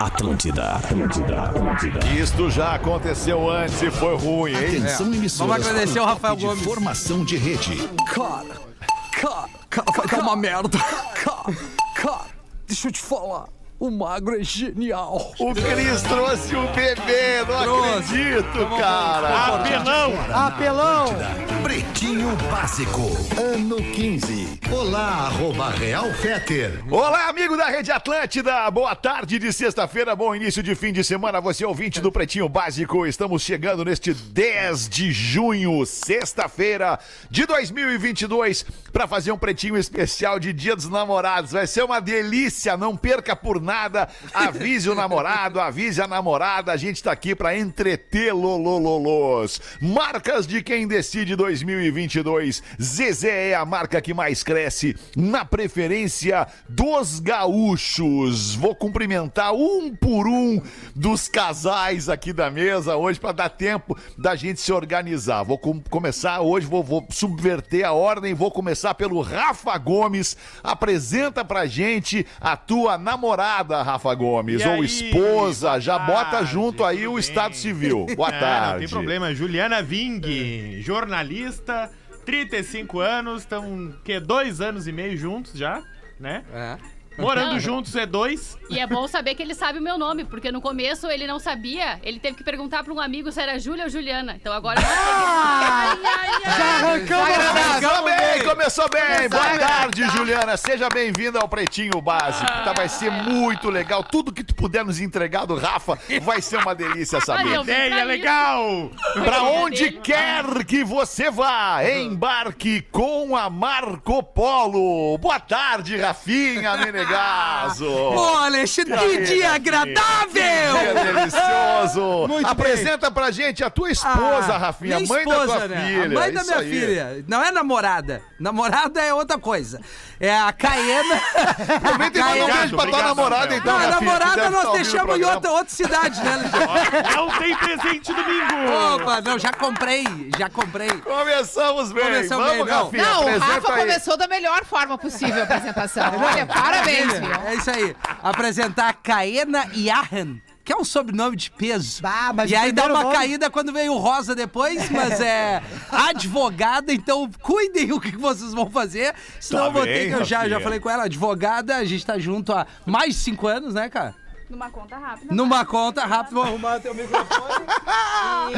Atlântida, Atlântida, Atlântida. Isto já aconteceu antes e foi ruim, hein? Atenção, emissoras. Vamos agradecer ao Rafael de Gomes. Formação de rede. Cara, cara, cara, vai dar uma merda. Cara, cara, deixa eu te falar. O magro é genial. O Cris trouxe o bebê, não Trouxe. acredito, cara. Apelão! Apelão! Pretinho Básico, ano 15. Olá, Real. Olá, amigo da Rede Atlântida. Boa tarde de sexta-feira, bom início de fim de semana. Você ouvinte do Pretinho Básico. Estamos chegando neste 10 de junho, sexta-feira de 2022, para fazer um Pretinho especial de Dia dos Namorados. Vai ser uma delícia, não perca por nada. Avise o namorado, avise a namorada. A gente tá aqui para entretê-los. Marcas de quem decide 2022. Zezé é a marca que mais cresce na preferência dos gaúchos. Vou cumprimentar um por um dos casais aqui da mesa hoje para dar tempo da gente se organizar. Vou com- começar hoje, vou, vou subverter a ordem, vou começar pelo Rafa Gomes. Apresenta pra gente a tua namorada, Rafa Gomes, E ou aí? esposa. Já Boa bota tarde, junto aí o bem? Estado Civil. Boa Ah, tarde. não tem problema. Juliana Ving, jornalista, 35 anos, estão que dois anos e meio juntos já, né? É. Morando juntos é dois. E é bom saber que ele sabe o meu nome, porque no começo ele não sabia. Ele teve que perguntar pra um amigo se era Júlia ou Juliana. Então agora. Já arrancamos Começou bem, começou bem. Boa tarde, Juliana. Seja bem-vinda ao Pretinho Básico. Tá, vai ser muito legal. Tudo que tu puder nos entregar do Rafa vai ser uma delícia saber. Ideia pra legal! Pra onde quer que você vá, embarque com a Marco Polo. Boa tarde, Rafinha Menegaso. Olha, que dia agradável! Dia delicioso. Muito Apresenta pra gente a tua esposa, Ah, Rafinha, minha mãe da tua esposa, né? filha. A mãe da Isso minha aí. filha. Não é namorada. Namorada é outra coisa. É a Caena. Aproveita e manda um beijo pra tua namorada, então, Não, a que namorada nós deixamos em outra, outra cidade, né, Alexandre? Não tem presente domingo! Opa, não, já comprei, já comprei. Começamos bem. Começamos Vamos, bem, não. Rafinha, Não, o Rafa aí. começou da melhor forma possível a apresentação. Olha, parabéns, É isso aí. Apresentar a Caena Yahan. Que é um sobrenome de peso. Bah, mas e aí dá uma nome- caída quando vem o Rosa depois, mas é advogada, então cuidem o que vocês vão fazer. Senão Tá eu vou bem, ter que. Eu já, já falei com ela, advogada, a gente tá junto há mais de cinco anos, né, cara? Numa conta rápida. Numa conta, rápido, vou arrumar teu microfone. E,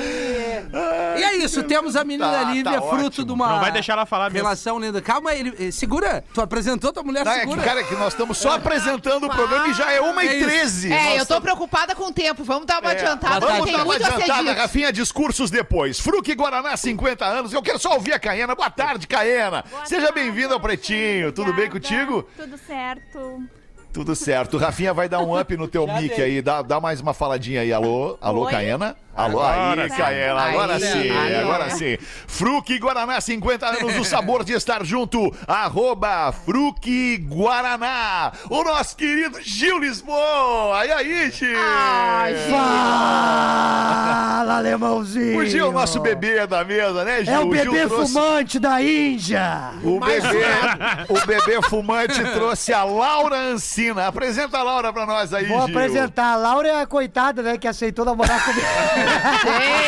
e é isso, temos a menina Tá, Lívia, tá fruto ótimo. de uma Não vai deixar ela falar mesmo. relação linda. Calma aí, ele, eh, segura. Tu apresentou tua mulher, Não, é que, segura. cara, é que nós estamos só apresentando o programa e já é 1 É e isso. 13 É, eu tô preocupada com o tempo. Vamos dar uma adiantada, Vamos dar uma adiantada. Rafinha, discursos depois. Fruque Guaraná, 50 anos. Eu quero só ouvir a Caena. Boa tarde, Caena. Seja bem-vinda ao Pretinho. Tudo bem contigo? Tudo certo. Tudo certo. Rafinha vai dar um up no teu mic aí. Dá, dá mais uma faladinha aí. Alô? Alô, Oi? Caena? Alô, Agora aí, sim. Caena. Agora Aí, sim, aí. agora sim. Fruque Guaraná, 50 anos, o sabor de estar junto. Arroba Fruque Guaraná. O nosso querido Gil Lisboa. E aí, Gil? Fala, alemãozinho! O Gil, nosso bebê da mesa, né, Gil? É o Gil bebê trouxe- fumante da Índia! O bebê, o bebê fumante trouxe a Laura Ancina. Apresenta a Laura pra nós aí, Vou Gil. apresentar. A Laura é a coitada, né, que aceitou namorar comigo.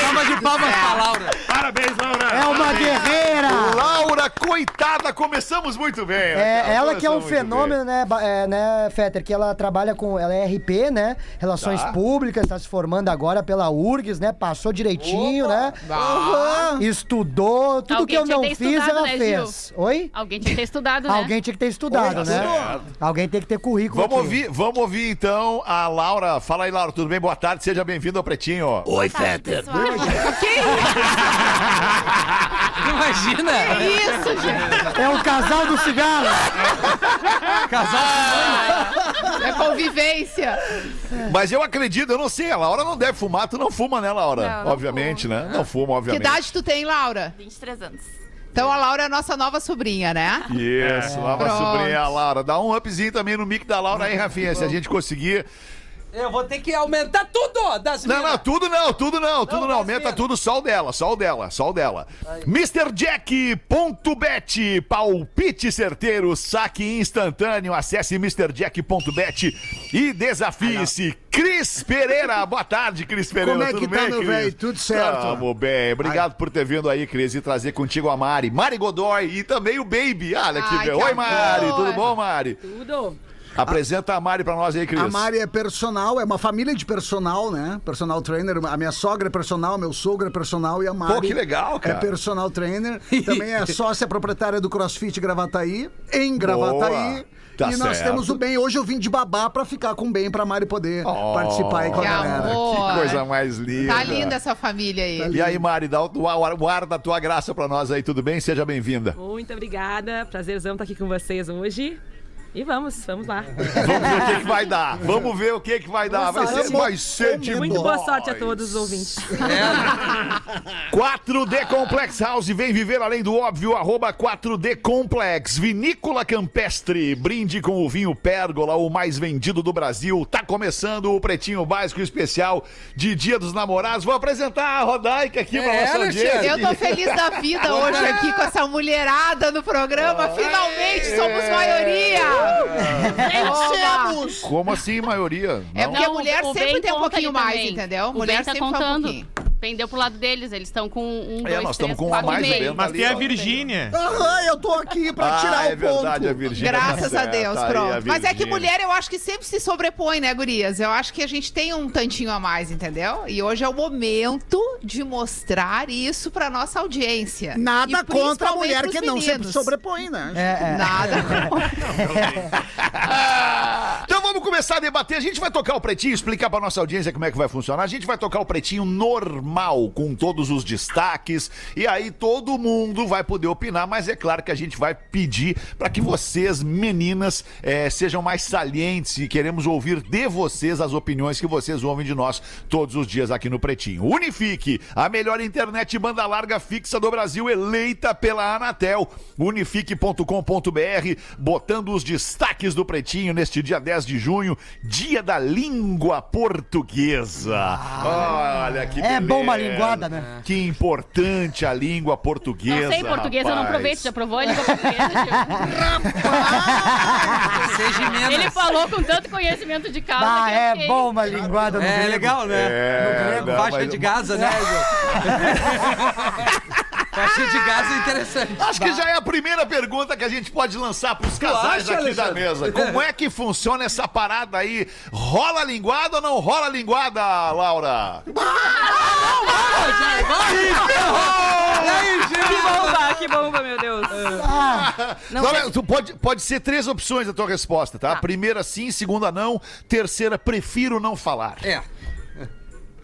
Calma de palmas pra Laura. Parabéns, Laura! É uma guerreira! Laura, coitada, começamos muito bem. É, ela que é um fenômeno, né, é, né, Fetter, que ela trabalha com, ela é RP, né, Relações Tá. Públicas, tá se formando agora pela URGS, né, passou direitinho, né, Uhum. estudou, tudo Alguém que eu não fiz, ela né, fez. Oi? Alguém tinha que ter estudado, né? Alguém tinha que ter estudado, Oi, né? Alguém tem que ter currículo Vamos aqui. ouvir, vamos ouvir então a Laura. Fala aí, Laura, tudo bem? Boa tarde, seja bem-vindo ao Pretinho. Oi, Feter. Imagina. Isso, gente. É o casal do cigarro. Casal É convivência. Mas eu acredito, eu não sei, a Laura não deve fumar, tu não fuma, né, Laura? Não, não obviamente, né? Não fuma, Que obviamente. idade tu tem, Laura? 23 anos. Então a Laura é a nossa nova sobrinha, né? Isso, nova Pronto. sobrinha, a Laura. Dá um upzinho também no mic da Laura aí, Rafinha, se a gente conseguir. Eu vou ter que aumentar tudo das Não, minas. não, tudo não, tudo não, tudo não. Aumenta tudo, só o dela, só o dela, só o dela. MrJack.bet, palpite certeiro, saque instantâneo. Acesse MrJack.bet e desafie-se. Cris Pereira, boa tarde, Cris Pereira. Como é tudo que tá, bem, meu velho? Tudo certo. Tamo bem. Obrigado por ter vindo aí, Cris, e trazer contigo a Mari. Mari Godoy e também o Baby. Olha que Ai, que Oi, Mari, amor. tudo bom, Mari? Tudo. Apresenta a Mari pra nós aí, Cris. A Mari é personal, é uma família de personal, né? Personal trainer. A minha sogra é personal, meu sogro é personal e a Mari. Pô, que legal, cara. É personal trainer. Também é sócia proprietária do CrossFit Gravataí, em Gravataí. Tá e nós certo. temos o bem. Hoje eu vim de babá pra ficar com o bem pra Mari poder Oh, participar aí com a Que galera. amor. Que coisa mais linda. Tá linda essa família aí. E aí, Mari, dá o, ar- o ar da tua graça pra nós aí, tudo bem? Seja bem-vinda. Muito obrigada. Prazerzão estar aqui com vocês hoje. E vamos, vamos lá. Vamos ver o que, que vai dar. Vamos ver o que, que vai dar. Vai ser, vai ser de Muito boa sorte a todos os ouvintes. 4D Complex House, vem viver além do óbvio, arroba 4D Complex, Vinícola Campestre, brinde com o vinho Pérgola, o mais vendido do Brasil. Tá começando o Pretinho Básico Especial de Dia dos Namorados. Vou apresentar a Rodaica aqui pra É, nossa Alexandre. audiência. Eu tô feliz da vida hoje aqui com essa mulherada no programa. Finalmente somos maioria. Oba. Como assim, maioria? É Não? porque a Não, mulher o sempre Ben tem um conta pouquinho ali mais, também. entendeu? O mulher Ben tá sempre fala um contando. pouquinho. Pendeu pro lado deles, eles estão com um, É, dois, nós três, estamos com um a quatro mais, e o meio. Mas ali, tem a ó. Virgínia. Aham, eu tô aqui pra Ah, tirar é o ponto. verdade, a Virgínia. tá Graças a certa, Deus, aí a pronto. Mas é que Virgínia. mulher eu acho que sempre se sobrepõe, né, gurias? Eu acho que a gente tem um tantinho a mais, entendeu? E hoje é o momento de mostrar isso pra nossa audiência. Nada E contra a mulher que não sempre meninos. sobrepõe, né? É, é. Nada. Então vamos começar a debater. A gente vai tocar o pretinho, explicar pra nossa audiência como é que vai funcionar. A gente vai tocar o pretinho normal, com todos os destaques. E aí todo mundo vai poder opinar, mas é claro que a gente vai pedir pra que vocês, meninas, eh, sejam mais salientes e queremos ouvir de vocês as opiniões que vocês ouvem de nós todos os dias aqui no Pretinho. Unifique, a melhor internet banda larga fixa do Brasil, eleita pela Anatel. Unifique.com.br, botando os destaques do Pretinho neste dia 10 de junho, dia da língua portuguesa. Olha que É bom uma beleza. linguada, né? Que importante a língua portuguesa. Não sei português, eu não aproveito. Já provou a língua portuguesa, menos. Ele falou com tanto conhecimento de causa Ah, é fiquei- bom uma linguada no É grego. legal, né? É, no grego, não, faixa mas- de Gaza, né? faixa de Gaza é interessante. Acho que já é a primeira pergunta que a gente pode lançar pros casais acha, aqui da Alexandre? mesa. Como é que funciona essa parada aí? Rola linguada ou não rola linguada, Laura? Que bomba, que bomba, meu Deus. Não Laura, tu pode, pode ser três opções da tua resposta, tá? Primeira sim, segunda não, terceira prefiro não falar. É.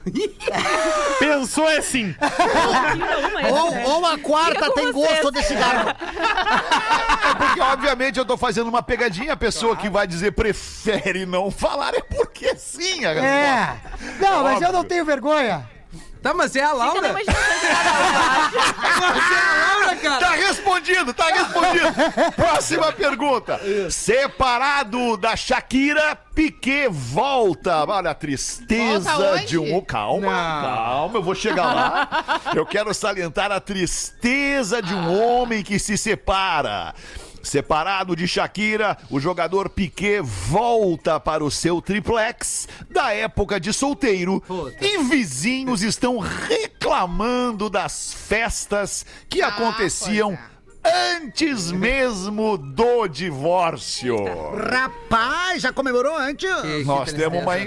Pensou assim. essa, né? Ou, ou a quarta tem gosto de cigarro. É porque, obviamente, eu tô fazendo uma pegadinha. A pessoa que vai dizer prefere não falar é porque sim a resposta. É. Não, mas eu não tenho vergonha. Tá, mas é a Fica na Laura. imaginação de cada um. Mas é a Laura, cara. Tá respondido, tá respondido. Próxima pergunta. Separado da Shakira, Piquet volta. Olha a tristeza Volta de um. Calma, calma, eu vou chegar lá. Eu quero salientar a tristeza de um homem que se separa. Separado de Shakira, o jogador Piquet volta para o seu triplex da época de solteiro e vizinhos estão reclamando das festas que Ah, aconteciam é. antes mesmo do divórcio. Rapaz, já comemorou antes? Que- que Nós temos uma.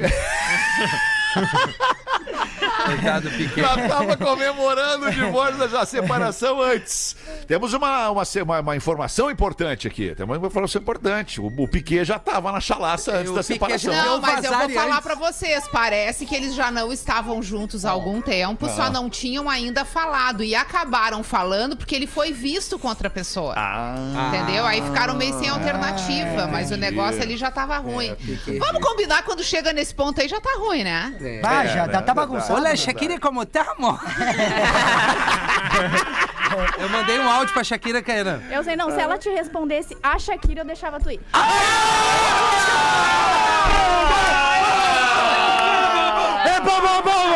Coitado do Piquet. Já estava comemorando o divórcio da separação antes. Temos uma, uma, uma, uma informação importante aqui. Temos uma informação importante. O, o Piquet já estava na chalaça antes o da Piquet separação. Não, mas eu vou falar pra vocês. Parece que eles já não estavam juntos há algum tempo, só não tinham ainda falado. E acabaram falando porque ele foi visto com outra pessoa. Ah, Entendeu? Aí ficaram meio sem alternativa, mas o negócio ali já tava ruim. Piquet. Vamos combinar quando chega nesse ponto aí já tá ruim, né? Vai, É, já né? tá, tá É bagunçado. Hola, Shakira, como estamos? Eu mandei um áudio pra Shakira, Caína. Eu sei, não. Se ela te respondesse a Shakira, eu deixava tu ir. É bom, bom, bom!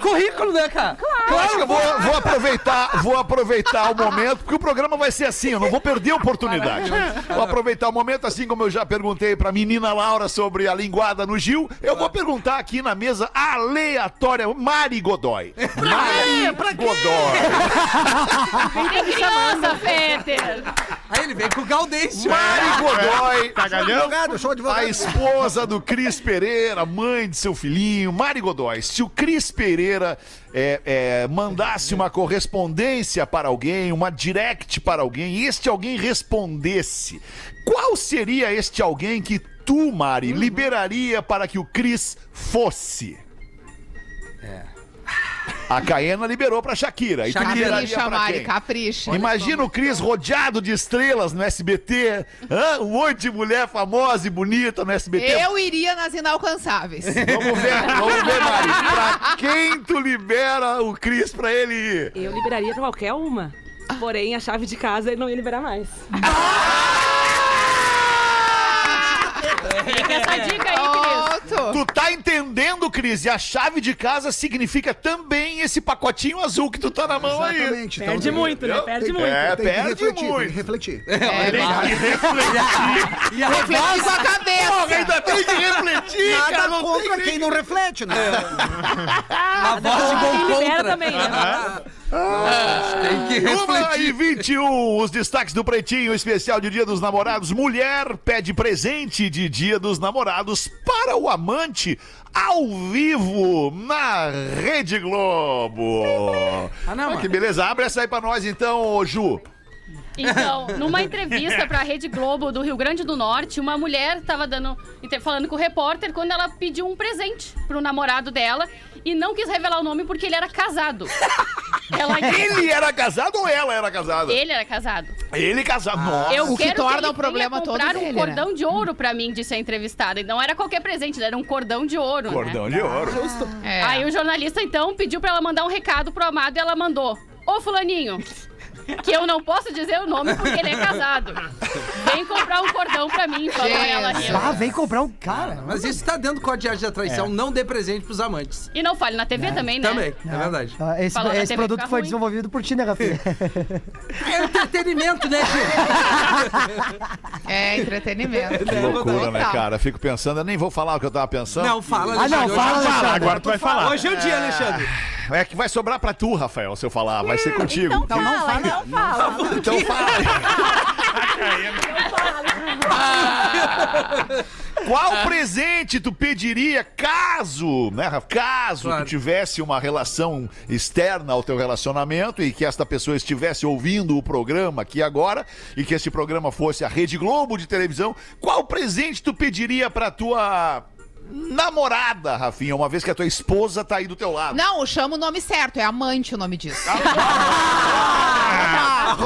Currículo, né, cara? Eu acho que eu vou, vou aproveitar, vou aproveitar o momento, porque o programa vai ser assim, eu não vou perder a oportunidade. Vou aproveitar o momento, assim como eu já perguntei pra menina Laura sobre a linguada no Gil, eu vou perguntar aqui na mesa aleatória, Mari Godoy. Mari Godoy. Tem criança, Fetter. Aí ele vem com o Gaudêncio. Mari Godoy. Cagalhão? Advogado. A esposa do Cris Pereira, mãe de seu filhinho, Mari Godoy. Se o Cris Pereira é, é, mandasse uma correspondência para alguém, uma direct para alguém, e este alguém respondesse, qual seria este alguém que tu, Mari, liberaria para que o Cris fosse? A Caena liberou pra Shakira. E tu liberaria Capricha, pra Mari, quem? capricha. Imagina o Cris rodeado de estrelas no SBT, hã? um monte de mulher famosa e bonita no SBT. Eu iria nas inalcançáveis. Vamos ver, vamos ver, Mari. Pra quem tu libera o Cris pra ele ir? Eu liberaria pra qualquer uma. Porém, a chave de casa ele não ia liberar mais. Fica essa dica aí, Cris. Tu tá entendendo, Cris? E a chave de casa significa também esse pacotinho azul que tu tá na mão aí. Exatamente. então Perde muito, né? Perde tem- muito. É, Tem que perde refletir, tem que muito. refletir. É, Tem que refletir. E a Refletir com a Porra, cabeça. ainda tem que refletir, cara. Nada Não contra tem quem não reflete, né? a voz de libera contra. também, né? Tem que e 21, os destaques do Pretinho, especial de Dia dos Namorados. Mulher pede presente de Dia dos Namorados para o amante ao vivo na Rede Globo. Ah, não, mano. que beleza. Abre essa aí pra nós então, Ju. Então, numa entrevista pra Rede Globo do Rio Grande do Norte, uma mulher tava dando, falando com o repórter quando ela pediu um presente pro namorado dela e não quis revelar o nome porque ele era casado. Ela Ele era casado ou ela era casada? Ele era casado. Ele casado. Nossa. Eu O que quero torna ele o problema todo comprar um dele, né? cordão de ouro pra mim, disse a entrevistada. E não era qualquer presente, era um cordão de ouro, Cordão né? de ouro. É. Aí o jornalista, então, pediu pra ela mandar um recado pro amado e ela mandou. Ô, fulaninho, que eu não posso dizer o nome porque ele é casado. Vem comprar um cordão pra mim, falou Jesus. ela. rindo. Ah, vem comprar um cara. Mas isso tá dentro do código de traição. Não dê presente pros amantes. E não fale na TV também, né? Também, é verdade. Ah, Esse, esse produto foi ruim. desenvolvido por ti, né, Rafinha? É entretenimento, né, Gil? É entretenimento. Que loucura, né, cara? Fico pensando, eu nem vou falar o que eu tava pensando. Não, fala, Ah, não, Alexandre. fala, é. Alexandre. Agora tu vai falar. Hoje é o dia, Alexandre. É que vai sobrar pra tu, Rafael, se eu falar. Vai ser contigo. Então fala, então fala. Então fala. Qual presente tu pediria caso, né, Rafa? Caso Claro. tu tivesse uma relação externa ao teu relacionamento e que esta pessoa estivesse ouvindo o programa aqui agora e que esse programa fosse a Rede Globo de televisão, qual presente tu pediria pra tua namorada, Rafinha, uma vez que a tua esposa tá aí do teu lado? Não, chama o nome certo, é amante o nome disso. Ah,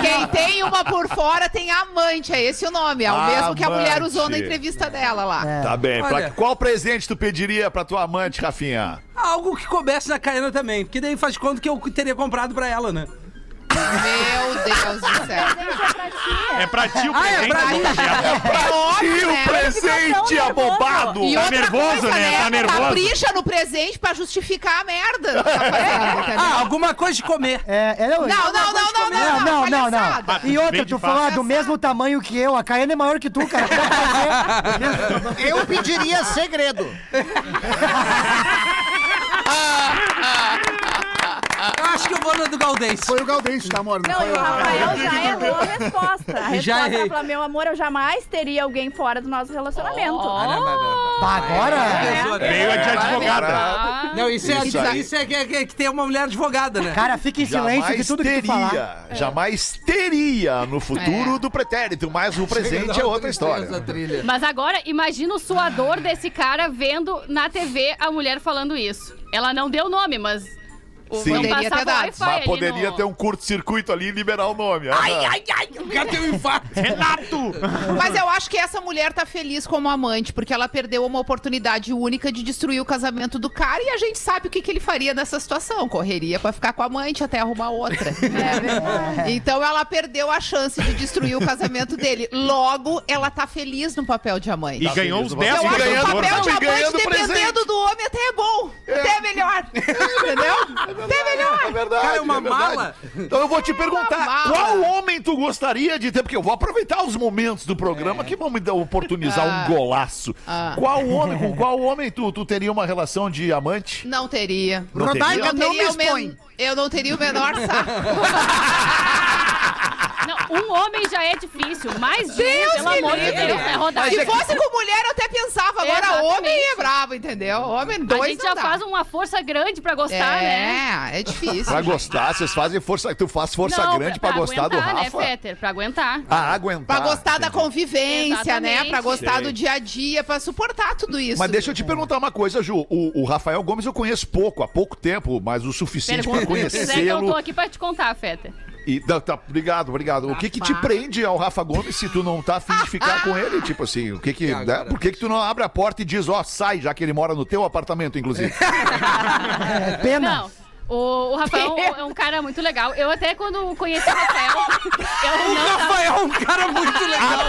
Quem, quem tem uma por fora tem amante, é esse o nome. É o mesmo que a mulher usou na Amante. entrevista dela lá. Tá bem. Pra- Olha. qual presente tu pediria pra tua amante, Rafinha? Algo que coubesse na Caena também. Porque daí faz conta que eu teria comprado pra ela, né? Meu Deus do céu. É pra ti o Ah, é presente. pra mim. E o né? presente abobado! E Tá outra nervoso, coisa, né? Tá nervoso. Capricha no presente pra justificar a merda que tá fazendo, entendeu? Ah, alguma coisa de comer. É, é, não, Não, não, não, não, não, não, não, não, palhaçada. não. E outra, Vem tu de falar fato. do mesmo tamanho que eu, a Caiana é maior que tu, cara. Eu pediria segredo. Eu acho que eu vou na do Gaudêncio. Foi o Gaudêncio, tá, amor? Não, e o Rafael já errou a resposta. A Já resposta errei. ela falou, meu amor, eu jamais teria alguém fora do nosso relacionamento. Ah, não, não, não, Bah, agora? não. Veio a de advogada. Ah, Não, isso é, Isso aí. isso é que, que, que tem uma mulher advogada, né? Cara, fica em silêncio que tudo que tu falar. teria, jamais teria no futuro É. do pretérito, mas o presente é outra história. Mas agora, imagina o suador desse cara vendo na TV a mulher falando isso. Ela não deu nome, mas Sim. Não Poderia ter dado. Mas poderia no- ter um curto-circuito ali e liberar o nome. Ai, Aham. ai, ai, eu quero ter um infarto. Renato! Mas eu acho que essa mulher tá feliz como amante, porque ela perdeu uma oportunidade única de destruir o casamento do cara e a gente sabe o que, que ele faria nessa situação. Correria pra ficar com a amante até arrumar outra. né? Então ela perdeu a chance de destruir o casamento dele. Logo, ela tá feliz no papel de amante. E ganhou feliz os no 10 Eu papel. acho que o ganhando- papel de e amante, ganhando dependendo presente. do homem, até é bom. Até é melhor. Entendeu? Até é melhor. É verdade. Cara, é uma verdade. mala. Então eu vou te perguntar: mala. qual homem tu gostaria de ter? Porque eu vou aproveitar os momentos do programa que vão me dar- oportunizar Ah. um golaço. Ah. Qual homem, com qual homem tu, tu teria uma relação de amante? Não teria. Não Rodaica, teria? não me teria o men- expõe. Eu não teria o menor saco. Um homem já é difícil. Um, Deus pelo me amor de livre. Deus, né, Rodaica? Se fosse com mulher, eu até pensava. Agora, Exatamente. homem é bravo, entendeu? Homem dois A gente não já dá. faz uma força grande pra gostar, né? É, é difícil. Pra gostar, vocês fazem força. Tu faz força Não, grande pra, gostar do aguentar, Rafa. né, Fetter? Pra aguentar. Ah, aguentar. Pra gostar da convivência, né? Exatamente. Pra gostar Sei. do dia a dia, pra suportar tudo isso. Mas deixa eu te perguntar uma coisa, Ju. O, o Rafael Gomes eu conheço pouco, há pouco tempo, mas o suficiente pra Pergunta se quiser que eu tô conhecê-lo. aqui pra te contar, Fetter. E, tá, tá, obrigado, obrigado. O que que te prende ao Rafa Gomes se tu não tá afim de ficar com ele? Tipo assim, o que que. Né? Por que que tu não abre a porta e diz, ó, sai, já que ele mora no teu apartamento, inclusive? É pena. Não. O, o Rafael é um cara muito legal. Eu até quando conheci o Rafael, eu O não tava... Rafael é um cara muito legal.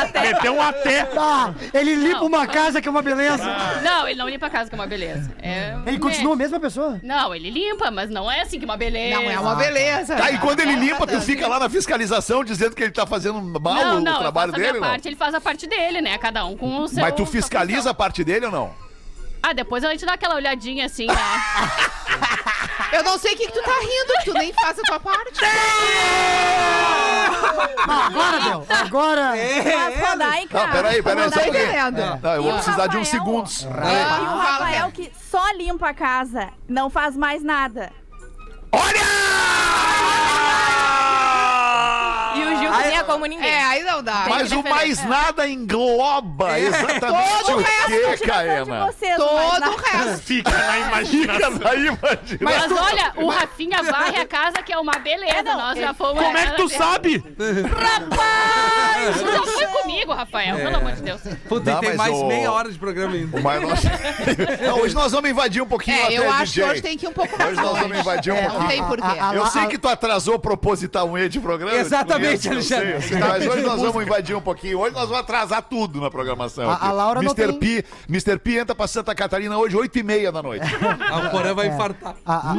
Até! Meteu um até! Ah, ele limpa Não. uma casa que é uma beleza. Não, ele não limpa a casa, que é uma beleza. É, Ele continua a mesma pessoa. Não, ele limpa, mas não é assim que uma beleza. Não é uma beleza. Tá, e quando ele limpa, tu fica lá na fiscalização dizendo que ele tá fazendo mal Não, o não, trabalho eu faço a dele, minha não? parte, ele faz a parte dele, né? Cada um com o seu. Mas tu sua fiscaliza a função. parte dele ou não? Ah, depois a gente dá aquela olhadinha assim, né? Eu não sei o que, que tu tá rindo, que tu nem faz a tua parte. Agora, Del. Agora. Rodaica. Não, peraí, peraí, Não só tá um. Não, eu vou precisar de uns segundos. E o Rafael que só limpa a casa, não faz mais nada. E como ninguém. É, aí não dá. Mas o mais nada engloba exatamente Todo o que, Caena? vocês, Todo o resto. Fica na Fica imaginação. Mas, olha, o Rafinha varre a casa, que é uma beleza. Nós já fomos. Como é que tu sabe? Rapaz! Tu já foi comigo, Rafael, pelo amor de Deus. Puta, Não, tem mais meia hora de programa ainda. Não, hoje nós vamos invadir um pouquinho É, até eu acho DJ. que hoje tem que ir um pouco mais Hoje nós vamos invadir um É, pouquinho. Não tem porquê. Eu sei que tu atrasou propositalmente o programa. Exatamente, Alexandre. Mas hoje nós vamos invadir um pouquinho. Hoje nós vamos atrasar tudo na programação. A- a Laura não Mr. tem- P, Mr. P entra pra Santa Catarina hoje, 8 e meia da noite. Ah, o Porã vai infartar. A-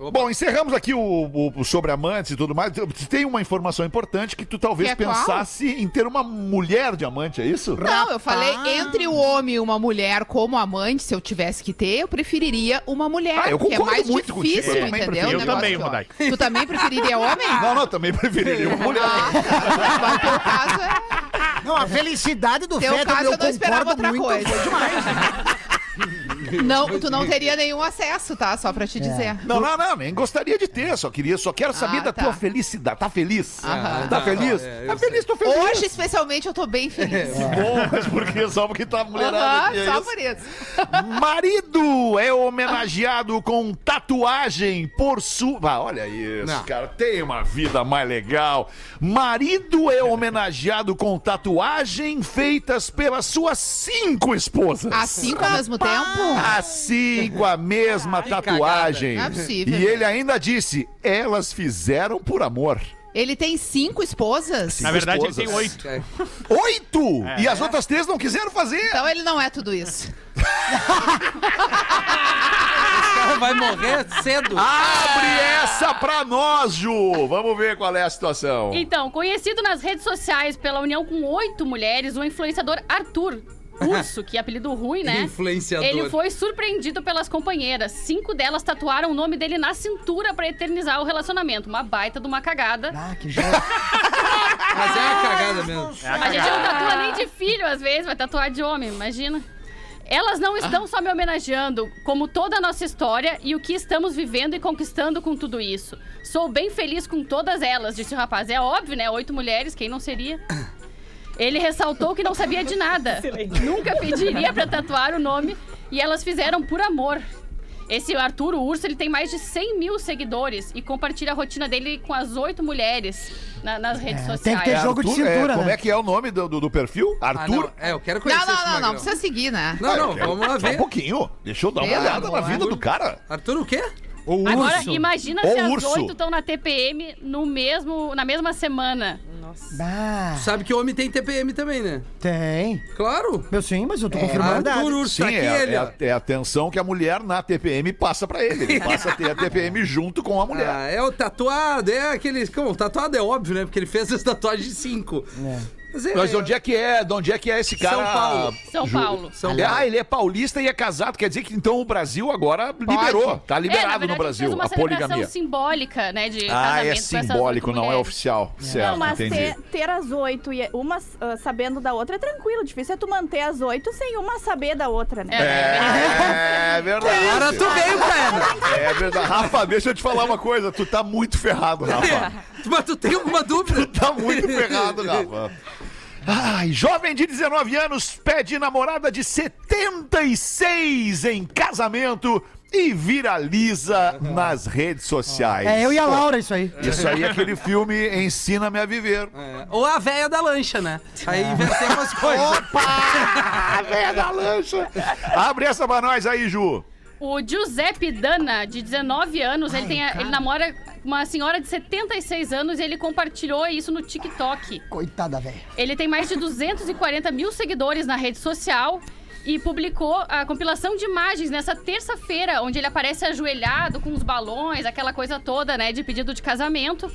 a- Marido. Bom, encerramos aqui o, o- o sobre amantes e tudo mais. Tem uma informação importante que tu talvez Que é qual? pensasse em ter uma mulher de amante, é isso? Não, eu falei entre o homem e uma mulher como amante, se eu tivesse que ter, eu preferiria uma mulher. Ah, eu que é concordo mais muito contigo, difícil, eu também entendeu? Eu também, que- Rodaica. Tu também preferiria homem? Não, não, também preferiria uma mulher. Ah, mas teu caso é... Não, a felicidade do Teu caso eu eu não esperava concordo outra muito. coisa. Foi demais. Não, tu não teria nenhum acesso, tá? Só pra te dizer. Não, não, não, nem gostaria de ter, só queria, só quero saber Ah, da tá. tua felicidade. Tá feliz? Aham. Tá Não, feliz? é, eu tá sei. feliz, tô feliz. Hoje, especialmente, eu tô bem feliz. Bom, mas por quê? Só porque tá mulherada Aham, aqui, é só isso? por isso. Marido é homenageado com tatuagem por sua. Ah, olha isso, Não. cara. Tem uma vida mais legal. Marido é homenageado com tatuagem feitas pelas suas cinco esposas. As cinco ao mesmo tempo? As cinco, a mesma tatuagem. Não é possível, E ele ainda disse: elas fizeram por amor. Ele tem cinco esposas? Cinco Na verdade, ele esposas. tem oito. É. Oito! E as outras três não quiseram fazer. Então ele não é tudo isso. cara vai morrer cedo. Abre essa pra nós, Ju! Vamos ver qual é a situação. Então, conhecido nas redes sociais pela união com oito mulheres, o influenciador Arthur Urso, que é apelido ruim, né? Influenciador. Ele foi surpreendido pelas companheiras. Cinco delas tatuaram o nome dele na cintura pra eternizar o relacionamento. Uma baita de uma cagada. Ah, que joia. Mas é uma cagada mesmo. A gente não tatua nem de filho, às vezes, vai tatuar de homem, imagina. Elas não estão só me homenageando, como toda a nossa história e o que estamos vivendo e conquistando com tudo isso. Sou bem feliz com todas elas, disse o rapaz. É óbvio, né? Oito mulheres, quem não seria? Ele ressaltou que não sabia de nada. Nunca pediria pra tatuar o nome e elas fizeram por amor. Esse Arthur Urso, ele tem mais de 100 mil seguidores e compartilha a rotina dele com as oito mulheres na- nas redes tem sociais. que ter jogo de Arthur, é, cintura, como né? é que é o nome do, do, do perfil? Ah, Arthur? não, é, eu quero conhecer Não, esse não, não, não, magrão. precisa seguir, né? Não, não, vamos lá Só um ver. pouquinho. Deixa eu dar uma olhada na amor. vida do cara. Arthur, o quê? O Agora, urso. imagina O se as urso. oito estão na TPM no mesmo, na mesma semana. Nossa. Ah, Sabe que homem tem TPM também, né? tem. Claro. Meu sim, mas eu tô É confirmando. Arthur Urso, Sim, tá aqui é, ele, é, a, é a atenção que a mulher na TPM passa pra ele. Ele passa a ter a TPM junto com a mulher. Ah, é o tatuado, é aquele. Como? Tatuado é óbvio, né? Porque ele fez as tatuagens de cinco. Mas, é, Mas de onde é que é? De onde é que é esse cara? São Paulo. São Paulo. São Ele- ah, ele é paulista e é casado. Quer dizer que então o Brasil agora liberou. Tá É, na liberado verdade, no Brasil Fez uma a poligamia. simbólica, né, de Ah, casamento é simbólico, não é oficial. Certo, Não, mas entendi. ter, ter as oito e uma ah, sabendo da outra é tranquilo. Difícil é tu manter as oito sem uma saber da outra, né? É, é verdade. Agora tu veio, cara. É verdade. Rafa, deixa eu te falar uma coisa. Tu tá muito ferrado, Rafa. Mas tu tem alguma dúvida? Tá muito ferrado, Rafa. Ai, jovem de 19 anos pede namorada de 76 em casamento e viraliza nas redes sociais. É eu e a Laura, isso aí. Isso aí é aquele filme Ensina-me a Viver. É. Ou a véia da lancha, né? Aí invertemos as coisas. Opa! Velha da lancha! Abre essa pra nós aí, Ju. O Giuseppe Dana, de 19 anos, ele, tem a- ele namora uma senhora de 76 anos e ele compartilhou isso no TikTok. Coitada, velho. Ele tem mais de 240 mil seguidores na rede social e publicou a compilação de imagens nessa terça-feira, onde ele aparece ajoelhado com os balões, aquela coisa toda, né, de pedido de casamento.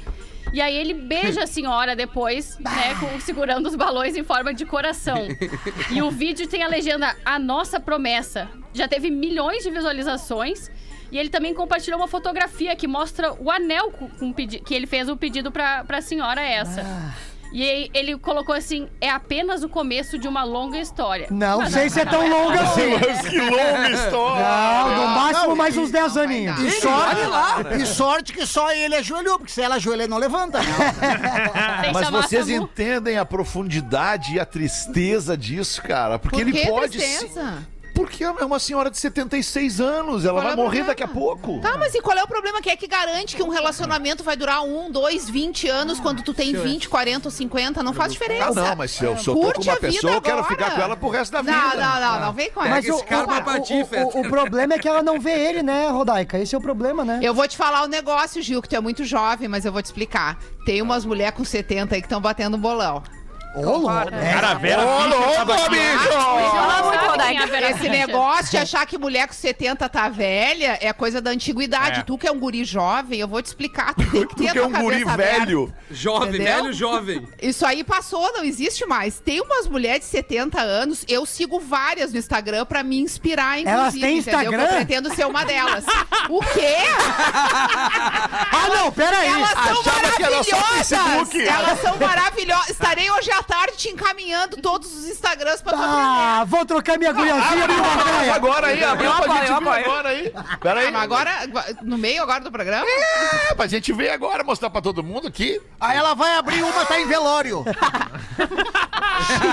E aí ele beija a senhora depois, né, com- segurando os balões em forma de coração. E o vídeo tem a legenda A Nossa Promessa. Já teve milhões de visualizações. E ele também compartilhou uma fotografia que mostra o anel com, que ele fez o pedido pra, pra senhora essa. E aí ele colocou assim: é apenas o começo de uma longa história. Não sei se é tão longa assim. Mas que longa história! Não, no máximo não, mais e- uns 10 aninhos. E sorte, e sorte que só ele ajoelhou, porque se ela ajoelha, ele não levanta. né? Mas vocês entendem a profundidade e a tristeza disso, cara? Porque Por ele pode. tristeza? se- Porque é uma senhora de 76 anos, ela Qual vai é o morrer problema? daqui a pouco. Tá, mas e qual é o problema? Que é que garante que um relacionamento vai durar um, dois, 20 anos quando tu tem 20, 40 ou 50? Não faz diferença. Ah, não, mas se eu, se eu tô Curte com uma pessoa, eu quero agora. ficar com ela pro resto da vida. Não, não, não, não vem com essa. Mas o, o- o- o- o problema é que ela não vê ele, né, Rodaica? Esse é o problema, né? Eu vou te falar um negócio, Gil, que tu é muito jovem, mas eu vou te explicar. Tem umas mulheres com 70 aí que estão batendo um bolão. Ô, louco. Cara, a Vera Ô, louco, bicho! É Esse negócio de achar que mulher com 70 tá velha é coisa da antiguidade. É. Tu que é um guri jovem, eu vou te explicar. Tu tem que Tu que é um guri aberta. velho. Jovem, Entendeu? velho jovem. Isso aí passou, não existe mais. Tem umas mulheres de 70 anos, eu sigo várias no Instagram pra me inspirar, inclusive. Elas têm entendeu? Instagram? Eu pretendo ser uma delas. o quê? Ah, não, pera aí. Elas são achava que era só maravilhosas! Facebook. Elas são maravilhosas. Estarei hoje à tarde te encaminhando todos os Instagrams pra tu aprender. Ah, vou trocar minha guriazinha por uma véia. agora aí, abriu pra apoio, gente eu ver apoio. agora aí. Pera aí. Ah, mas agora, no meio agora do programa? É, pra gente ver agora, mostrar pra todo mundo aqui. Aí ela vai abrir uma, tá em velório.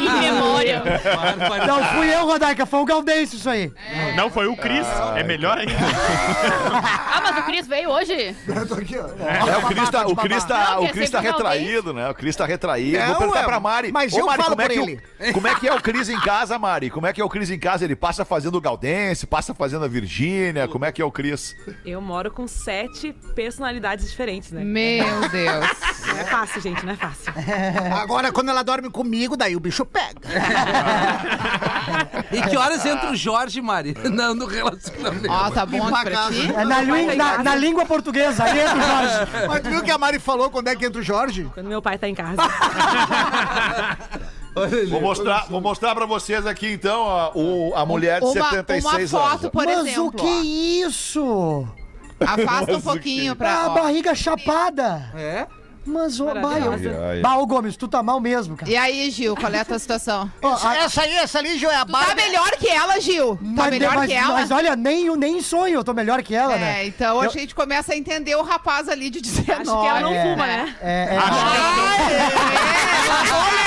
Em memória. Não fui eu, Rodaica, foi o Gaudêncio isso aí. Não, foi o Cris. É melhor ainda. Ah, mas o Cris veio hoje? Eu tô aqui, ó. É, o Cris tá, o Cris tá, Não, o que é Cris tá retraído, né? O Cris tá retraído. Não, Vou perguntar é, pra Mari. mas Ô, eu Mari, falo como é, por que ele. Como é que é o Cris em casa, Mari? Como é que é o Cris em casa? Ele passa fazendo o Galdense, passa fazendo a Virgínia. Como é que é o Cris? Eu moro com sete personalidades diferentes, né? Meu Deus. Não é fácil, gente, não é fácil. Agora, quando ela dorme comigo, daí o bicho pega. E que horas entra o Jorge, Mari? Não, no relacionamento. Ó, tá bom aqui pra ti? casa. É na, lin- na- na língua portuguesa, aí entra o Jorge. Mas tu viu que a Mari falou quando é que entra o Jorge? Quando meu pai tá em casa. Vou mostrar, vou mostrar pra vocês aqui, então, a, o- a mulher de Uma, 76 uma anos. foto, por Mas exemplo. o que é isso? Afasta um pouquinho pra. A ó. barriga chapada. É? Mas, ô, bah, ô Gomes, tu tá mal mesmo, cara. E aí, Gil, qual é a tua situação? Ó, a- Essa aí, essa ali, Gil, é a Tu tá melhor que ela, Gil. Tá mas, melhor mas- que ela. mas olha, nem, nem em sonho eu tô melhor que ela, né? É, então a Eu- gente começa a entender o rapaz ali de 19. Acho que ela não É. fuma, né? É, é, Ela tem uma vida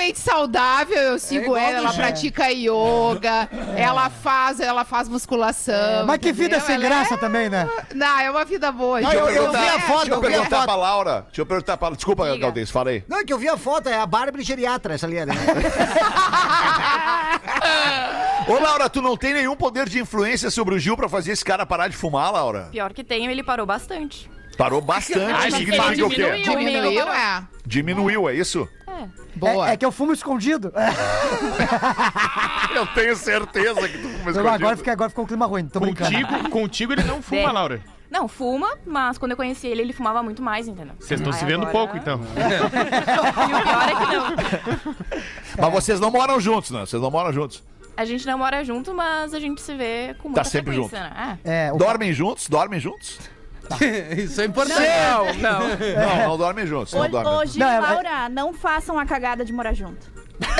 extremamente saudável, eu sigo igual ela, ela pratica yoga, ela faz, ela faz musculação. Mas que vida entendeu? sem Ela graça é- também, né? Não, é uma vida boa. Não, gente. eu- eu vi a É, foto, Deixa eu eu vi a perguntar foto. pra Laura. Deixa eu perguntar pra Desculpa, Diga. Galdês, falei. Não, é que eu vi a foto, é a Bárbara geriatra, essa ali. né? Ô, Laura, tu não tem nenhum poder de influência sobre o Gil pra fazer esse cara parar de fumar, Laura? Pior que tenho, ele parou bastante. Parou bastante. Ah, significa o quê? diminuiu. Diminuiu, é. Diminuiu, é isso? Boa. É, é que eu fumo escondido. Eu tenho certeza que tu fuma Não, escondido. agora, fica, agora ficou um clima ruim, tô brincando. Contigo, contigo ele não fuma, É. Laura. Não, fuma, mas quando eu conheci ele, ele fumava muito mais, entendeu? Vocês estão Aí se vendo agora- pouco, então. E o pior é que não. Mas vocês não moram juntos, né? Vocês não moram juntos. A gente não mora junto, mas a gente se vê com muita Tá sempre frequência, né? É, o- Dormem juntos? Dormem juntos? Isso é importante. Não, não. Não, não dormem juntos. Não dormem. Gil Não, é- Laura, não façam a cagada de morar junto.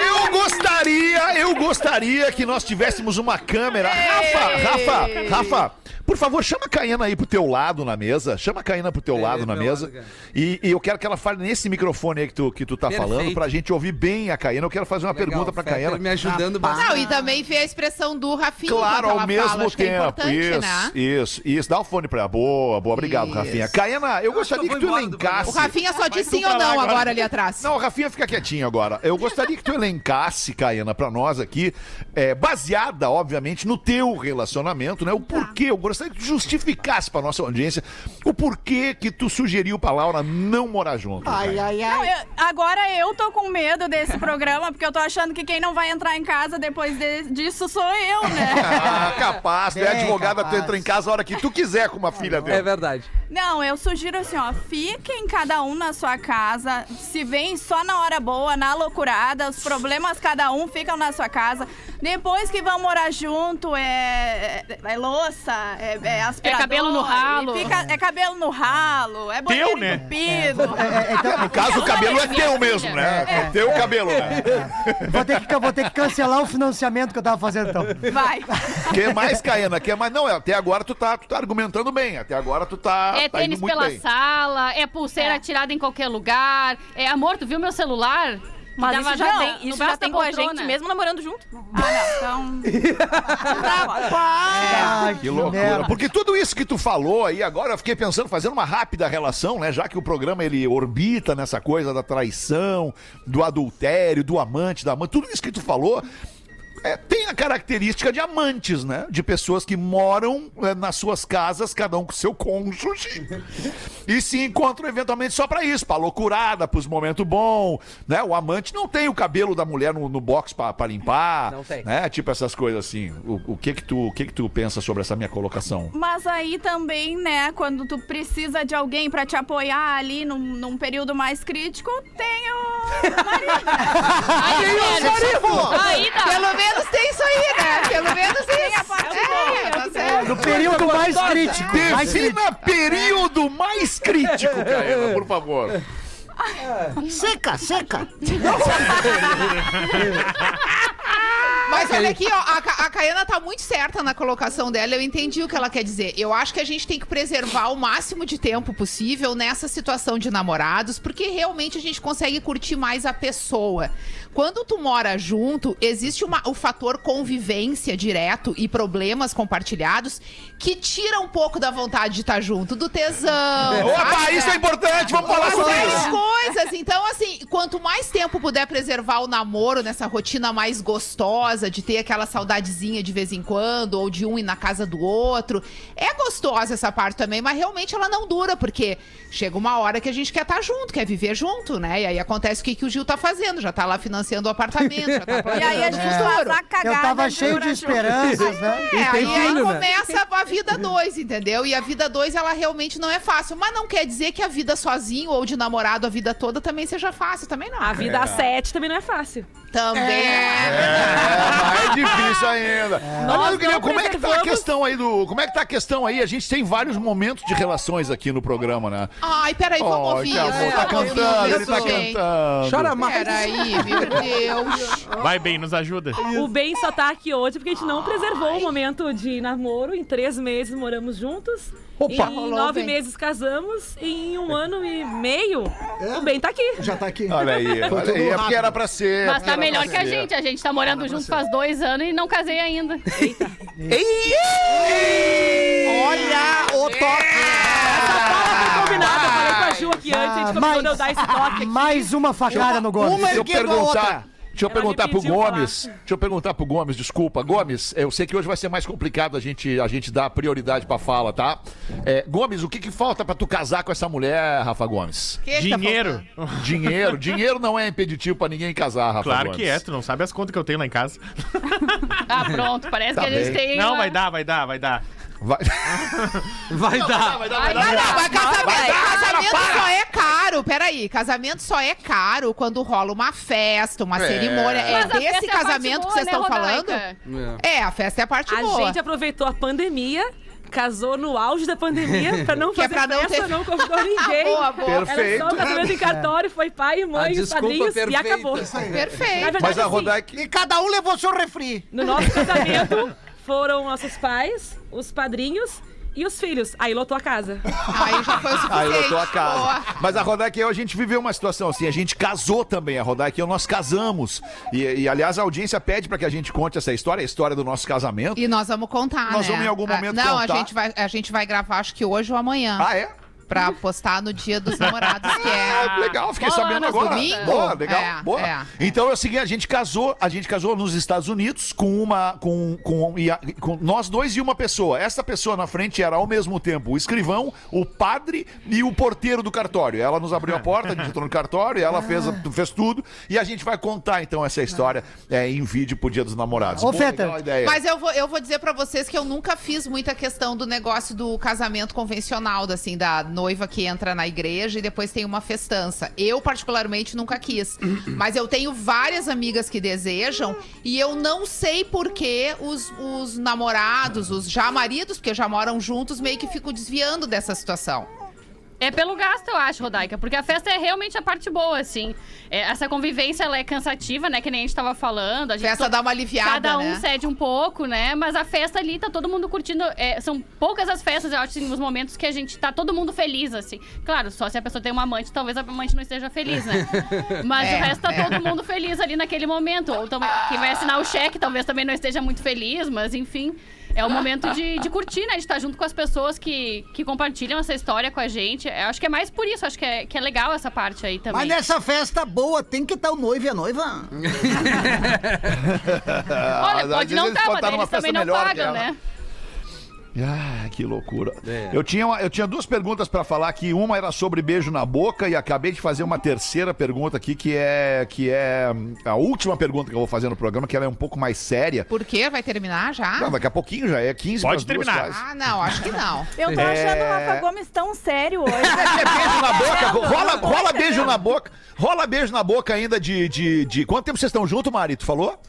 Eu gostaria, eu gostaria que nós tivéssemos uma câmera. Rafa, Rafa, Rafa, por favor, chama a Caena aí pro teu lado na mesa. Chama a Caena pro teu É, lado na mesa. lado. E, e eu quero que ela fale nesse microfone aí que tu, que tu tá Perfeito. falando, pra gente ouvir bem a Caena. Eu quero fazer uma Legal, pergunta pra Fetter Caena. me ajudando Não, bastante. e também ver a expressão do Rafinha Claro, ao mesmo fala, é tempo. importante, isso, né? isso, isso. Dá o fone pra ela. Boa, boa. Obrigado, Isso. Rafinha. Caena, eu gostaria que eu que tu elencasse. O Rafinha só disse sim ou não agora. agora ali atrás. Não, o Rafinha fica quietinho agora. Eu gostaria que tu elencasse, Caena, pra nós aqui, é, baseada, obviamente, no teu relacionamento, né? O porquê. Eu gostaria que tu justificasse pra nossa audiência o porquê que tu sugeriu pra Laura não morar junto. Ai, ai, Não, ai. eu- agora eu tô com medo desse programa, porque eu tô achando que quem não vai entrar em casa depois de- disso sou eu, né? Ah, capaz, tu é Bem advogada, tu capaz. entra em casa a hora que tu quiser com uma filha É dela. verdade. Não, eu sugiro assim, ó, fiquem cada um na sua casa, se vem só na hora boa, na loucurada, os problemas cada um ficam na sua casa. Depois que vão morar junto, é, é, é louça, é, é aspirador. cabelo no ralo. fica- é cabelo no ralo, é banheiro Teu, né? entupido. É, é, então, No caso, o cabelo é teu mesmo, né? É teu cabelo, né? vou, ter que, vou ter que cancelar o financiamento que eu tava fazendo, então. Vai. Quer mais, Caena? Quer mais? Não, até agora tu tá, tu tá argumentando bem. Até agora tu tá, É tá indo tênis muito pela bem. sala, é pulseira atirada em qualquer lugar. É, amor, tu viu meu celular? Mas isso já tem, no isso já tem com a gente, mesmo namorando junto. Ah, não, então... Ai, Que loucura. merda. Porque tudo isso que tu falou aí, agora eu fiquei pensando, fazendo uma rápida relação, né? Já que o programa ele orbita nessa coisa da traição, do adultério, do amante, da amante, tudo isso que tu falou. É, tem a característica de amantes, né? De pessoas que moram é, nas suas casas, cada um com seu cônjuge, e se encontram eventualmente só pra isso, pra loucurada, pros momentos bons, né? O amante não tem o cabelo da mulher no, no box pra, pra limpar, Não tem. né? Tipo essas coisas assim. O, o que que tu, o que que tu pensa sobre essa minha colocação? Mas aí também, né, quando tu precisa de alguém pra te apoiar ali num, num período mais crítico, tem o Aí, sério. Aí dá. Pelo menos tem isso aí, né? Pelo menos tem a parte É, boa. tá certo. No período mais crítico. Mais crítico. Defina período mais crítico, Caena, por favor. Seca, seca. Mas olha aqui, ó, a, a Caiana tá muito certa na colocação dela. Eu entendi o que ela quer dizer. Eu acho que a gente tem que preservar o máximo de tempo possível nessa situação de namorados, porque realmente a gente consegue curtir mais a pessoa. Quando tu mora junto, existe uma- o fator convivência direto e problemas compartilhados que tira um pouco da vontade de estar junto, do tesão. Opa, sabe? isso é importante, vamos falar sobre isso. coisas. Então, assim, quanto mais tempo puder preservar o namoro nessa rotina mais gostosa, de ter aquela saudadezinha de vez em quando, ou de um ir na casa do outro, é gostosa essa parte também, mas realmente ela não dura, porque chega uma hora que a gente quer estar junto, quer viver junto, né? E aí acontece o que, que o Gil tá fazendo, já tá lá financiando o apartamento, já tá E aí a gente o faz a cagada. Eu tava cheio de esperanças, né? É, aí, aí né? começa a vida 2, entendeu? E a vida 2, ela realmente não é fácil. Mas não quer dizer que a vida sozinho ou de namorado a vida toda também seja fácil. também não. A vida a sete também não é fácil. Também. É, mais difícil ainda. Nós Aliás, eu queria- como é que tá a questão aí do. Como é que tá a questão aí? A gente tem vários momentos de relações aqui no programa, né? Ai, peraí, vamos Oh, ouvir que amor, tá vamos ouvir cantando, ele tá cantando. Chora mais. Peraí, meu Deus. Vai bem, nos ajuda. O bem só tá aqui hoje porque a gente não preservou o momento de namoro. Em três meses moramos juntos. Opa! Em Rolou nove bem. meses casamos. E em um ano e meio, o bem tá aqui. Já tá aqui. Olha aí, olha aí. É porque era pra ser. Mas tá melhor que a gente. A gente tá morando junto faz dois anos e não casei ainda. Olha o toque. Foi combinado, eu falei com a Ju aqui antes, a gente combinou mais- de eu dar esse toque aqui. Mais uma facada no Gomes. Uma Deixa eu a perguntar. Deixa eu Ela perguntar pro Gomes. falar. Deixa eu perguntar pro Gomes, desculpa. Gomes, eu sei que hoje vai ser mais complicado a gente, a gente dar prioridade pra fala, tá? É, Gomes, o que que falta pra tu casar com essa mulher, Rafa Gomes? Que que tá Dinheiro. Dinheiro. Dinheiro não é impeditivo pra ninguém casar, Rafa Claro Gomes. que é, tu não sabe as contas que eu tenho lá em casa. Ah, pronto. Parece Tá que a gente bem. tem. Não, uma- vai dar, vai dar, vai dar. Vai, Vai dar. vai dar, Vai Não, não, mas casamento, Vai dar, casamento para. só é caro. Peraí, casamento só é caro quando rola uma festa, uma É. cerimônia. É Mas a desse é a casamento boa, que vocês né, estão falando? Rodaica? É, a festa é a parte A boa. gente aproveitou a pandemia, casou no auge da pandemia, pra não Que é fazer pra não festa, ter- não convidou ninguém. Boa, boa. Perfeito. Era só casamento em cartório, foi pai, A mãe, os padrinhos e perfeita. acabou. Perfeito. Verdade, Mas a assim, Rodaica... E cada um levou seu refri. no nosso casamento foram nossos pais, os padrinhos e os filhos. Aí lotou a casa. Aí já foi o suficiente. Aí eu tô a casa. Boa. Mas a Rodaica e eu, a gente viveu uma situação assim, a gente casou também, a Rodaica e eu, nós casamos. E, e, aliás, a audiência pede pra que a gente conte essa história, a história do nosso casamento. E nós vamos contar, Nós né? vamos em algum Ah, momento Não, contar. a gente, vai, a gente vai gravar acho que hoje ou amanhã. Ah, é? Pra postar no dia dos namorados, que é... Ah, legal, fiquei Boa, sabendo agora. domingo? Boa, legal, É, boa. é. Então é o seguinte, a gente casou, a gente casou nos Estados Unidos com uma, com, com, com nós dois e uma pessoa. Essa pessoa na frente era ao mesmo tempo o escrivão, o padre e o porteiro do cartório. Ela nos abriu a porta, a gente entrou no cartório, ela fez, fez tudo e a gente vai contar então essa história é, em vídeo pro Dia dos Namorados. Ô, Boa, Feta. Mas eu vou, eu vou dizer pra vocês que eu nunca fiz muita questão do negócio do casamento convencional, da, assim, da noiva que entra na igreja e depois tem uma festança. Eu, particularmente, nunca quis. Mas eu tenho várias amigas que desejam e eu não sei por que os, os namorados, os já maridos, porque já moram juntos, meio que ficam desviando dessa situação. É pelo gasto, eu acho, Rodaica, porque a festa é realmente a parte boa, assim. É, essa convivência, ela é cansativa, né, que nem a gente tava falando. A gente Festa dá uma aliviada, Cada um né? cede um pouco, né, mas a festa ali tá todo mundo curtindo. é, são poucas as festas, eu acho, assim, os momentos que a gente tá todo mundo feliz, assim. Claro, só se a pessoa tem uma amante, talvez a amante não esteja feliz, né? Mas É, o resto tá é. todo mundo feliz ali naquele momento. Ou também, quem vai assinar o cheque talvez também não esteja muito feliz, mas enfim... É o momento de, de curtir, né? De estar junto com as pessoas que, que compartilham essa história com a gente. Eu acho que é mais por isso, acho que é, que é legal essa parte aí também. Mas nessa festa boa tem que estar o noivo e a noiva. Olha, pode não eles estar, mas eles também não pagam, né? Ah, que loucura. Eu, tinha, uma- eu tinha duas perguntas pra falar aqui. Uma era sobre beijo na boca e acabei de fazer uma terceira pergunta aqui, que é, que é a última pergunta que eu vou fazer no programa, que ela é um pouco mais séria. Por quê? Vai terminar já? Não, daqui a pouquinho já é 15 Pode terminar. Ah, não, acho que não. Eu tô achando o Rafa Gomes tão sério hoje. É beijo na boca, rola, rola beijo na boca. Rola beijo na boca ainda de, de, de... Quanto tempo vocês estão juntos, Mari? Tu falou?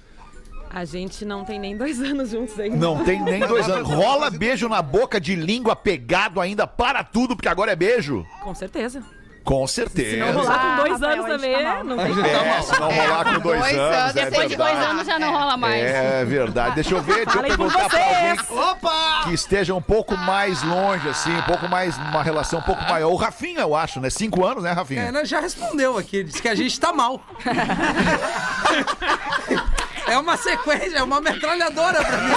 A gente não tem nem dois anos juntos ainda. Não tem nem dois anos. Rola beijo na boca de língua pegado ainda para tudo, porque agora é beijo. Com certeza. Com Se certeza. não rolar Ah, com dois Rafael, anos a gente também, tá não tem É, se não rolar com dois, Dois anos, anos, é Depois de dois anos já não rola mais. É verdade. Deixa eu ver, deixa eu perguntar pra alguém vocês. Opa! que esteja um pouco mais longe, assim, um pouco mais, uma relação um pouco maior. O Rafinha, eu acho, né? Cinco anos, né, É, Rafinha? ela já respondeu aqui, disse que a gente tá mal. É uma sequência, é uma metralhadora pra mim.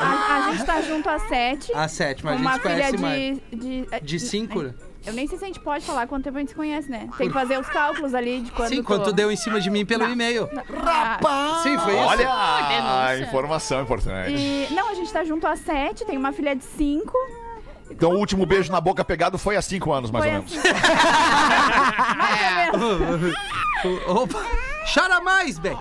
A, a gente tá junto há sete. A sétima, a com uma gente filha conhece mais. de, de. De cinco? Eu nem sei se a gente pode falar quanto tempo a gente se conhece, né? Tem que fazer os cálculos ali de quando. Sim, tu- quanto deu em cima de mim pelo e-mail. Ah, Sim, foi isso. Olha, denúncia. informação importante. e, não, a gente tá junto há sete, tem uma filha de cinco. Então o último beijo na boca pegado foi há cinco anos, mais Foi ou menos. assim. Mais ou menos. Opa! Chora mais, bem.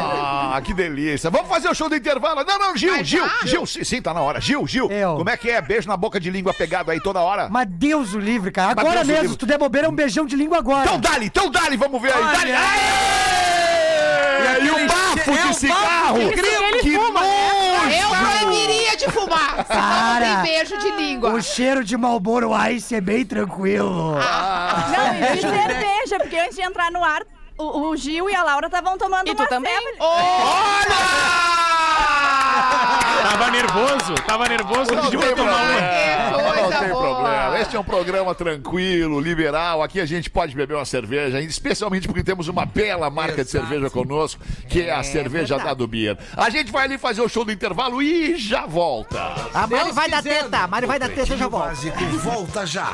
Ah, que delícia. Vamos fazer o show do intervalo. Não, não, Gil, Gil, já? Gil, sim, sim, tá na hora. Gil, Gil, Eu. como é que é? Beijo na boca de língua pegado aí toda hora. Mas Deus o livre, cara. Mas Agora Deus mesmo, se tu der bobeira, é um beijão de língua agora. Então dali, então dali, vamos ver aí. Olha. Dali. Aê! E, o bafo É de o cigarro. bafo que que fuma, nojo! Eu proibiria de fumar. Não Para. tem beijo de língua. O cheiro de Malboro Ice é bem tranquilo. Não, e de cerveja, porque antes de entrar no ar, o, o Gil e a Laura estavam tomando E tu uma também? cerveja. Tava nervoso, tava nervoso Não antes de tem tomar uma. problema, Que não coisa tem boa. problema. Este é um programa tranquilo, liberal. Aqui a gente pode beber uma cerveja, especialmente porque temos uma bela marca de cerveja conosco, que é a cerveja da do Beer. A gente vai ali fazer o show do intervalo e já volta. A Mari Deus vai dar quiser. teta, a Mari vai dar teta, já Pretinho volta. Básico volta já.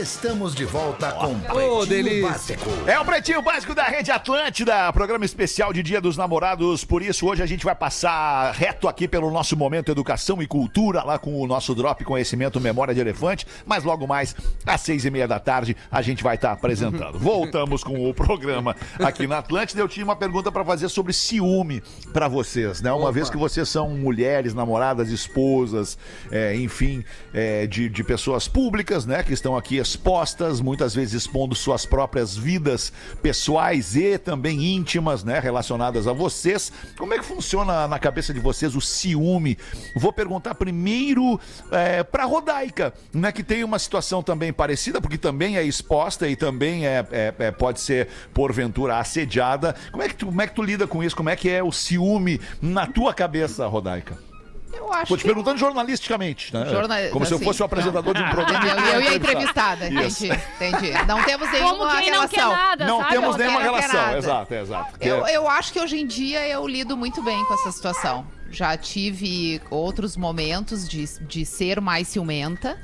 Estamos de volta com Pretinho delícia. Básico. É o Pretinho Básico da Rede Atlântida, programa especial de Dia dos Namorados. Por isso, hoje a gente vai passar reto aqui pelo nosso momento Educação e Cultura, lá com o nosso Drop Conhecimento Memória de Elefante. Mas logo mais, às seis e meia da tarde, a gente vai estar apresentando. Voltamos com o programa aqui na Atlântida. Eu tinha uma pergunta para fazer sobre ciúme para vocês, né? Uma vez que vocês são mulheres, namoradas, esposas, é, enfim, é, de, de pessoas públicas, né? Que estão aqui expostas, muitas vezes expondo suas próprias vidas pessoais e também íntimas, né? Relacionadas a vocês. Como é que funciona na cabeça de vocês o ciúme? Vou perguntar primeiro é, para Rodaica, né? Que tem uma situação também parecida, porque também é exposta e também é, é- é- pode ser, porventura, assediada. Como é, que tu, como é que tu lida com isso? Como é que é o ciúme na tua cabeça, Rodaica? Eu acho Tô te que... perguntando jornalisticamente, né? Jornal- Como se eu assim. fosse o apresentador de um programa. Eu, eu ia entrevistada, entendi, entendi. Não temos Como nenhuma quem não quer relação. nada, Não temos Não nenhuma relação. Exato, exato. Eu, é- eu acho que hoje em dia eu lido muito bem com essa situação. Já tive outros momentos de, de ser mais ciumenta.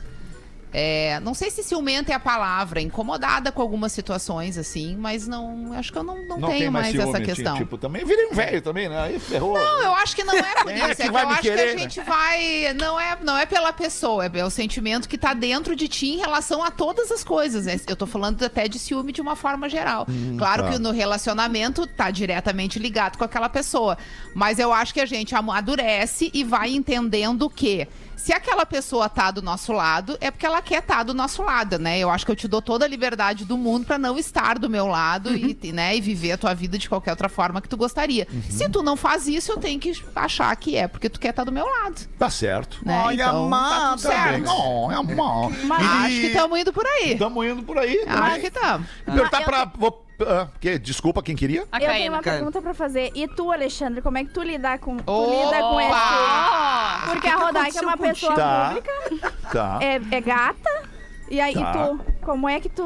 É, não sei se ciumenta é a palavra, incomodada com algumas situações, assim, mas não. Acho que eu não, não, Não tenho mais, mais, essa questão. Tipo, também virei um velho também, né? Aí ferrou. Não, eu acho que não é por é isso. que É que vai eu acho querer, que a né? gente vai. Não é, não é pela pessoa, é o sentimento que tá dentro de ti em relação a todas as coisas. né? Eu tô falando até de ciúme de uma forma geral. claro tá. que no relacionamento tá diretamente ligado com aquela pessoa. Mas eu acho que a gente amadurece e vai entendendo que. Se aquela pessoa tá do nosso lado, é porque ela quer estar do nosso lado, né? Eu acho que eu te dou toda a liberdade do mundo pra não estar do meu lado e, né, e viver a tua vida de qualquer outra forma que tu gostaria. Se tu não faz isso, eu tenho que achar que é porque tu quer estar do meu lado. Tá certo. Né? Olha, então, tá amada. certo. Não, é mal. Acho que estamos indo por aí. Estamos indo por aí. Acho também. que estamos. Perguntar pra. Vou, ah, que, desculpa, quem queria? A Eu tenho Caína. uma pergunta pra fazer. E tu, Alexandre, como é que tu lida com, tu lida com esse... Porque a Rodaica é uma pessoa Tá. pública, Tá. é, é gata. E aí, Tá. tu, como é que tu...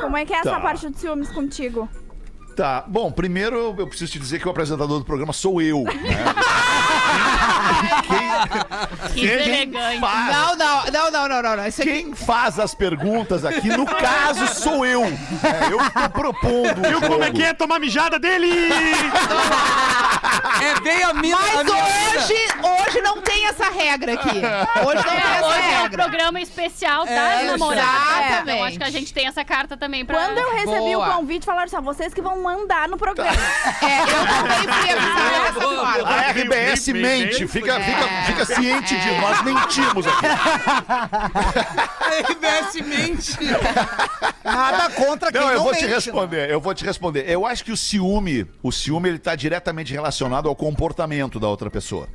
Como é que é essa Tá. parte de ciúmes contigo? Tá. Bom, primeiro eu- eu preciso te dizer que o apresentador do programa sou eu. Né? Que Quem deselegante. faz, Não, não, não, não, não, não, aqui quem faz as perguntas aqui, no caso, sou eu. né? Eu que tô propondo. Viu como é que é tomar mijada dele? É bem a minha, a Mas minha vida. hoje, hoje não tem essa regra aqui. Hoje não tem É, essa hoje é um regra. programa especial das É, namoradas. exatamente. Então acho que a gente tem essa carta também pra... Quando eu recebi Boa. o convite, falaram assim, ó, vocês que vão mandar no programa. É, eu também fui Boa, forma. A RBS mente, fica, É. fica, fica ciente de nós mentimos aqui. A RBS mente. Nada contra quem Não, não, eu vou te mente, né? responder, eu vou te responder. Eu acho que o ciúme, o ciúme ele tá diretamente relacionado ao comportamento da outra pessoa.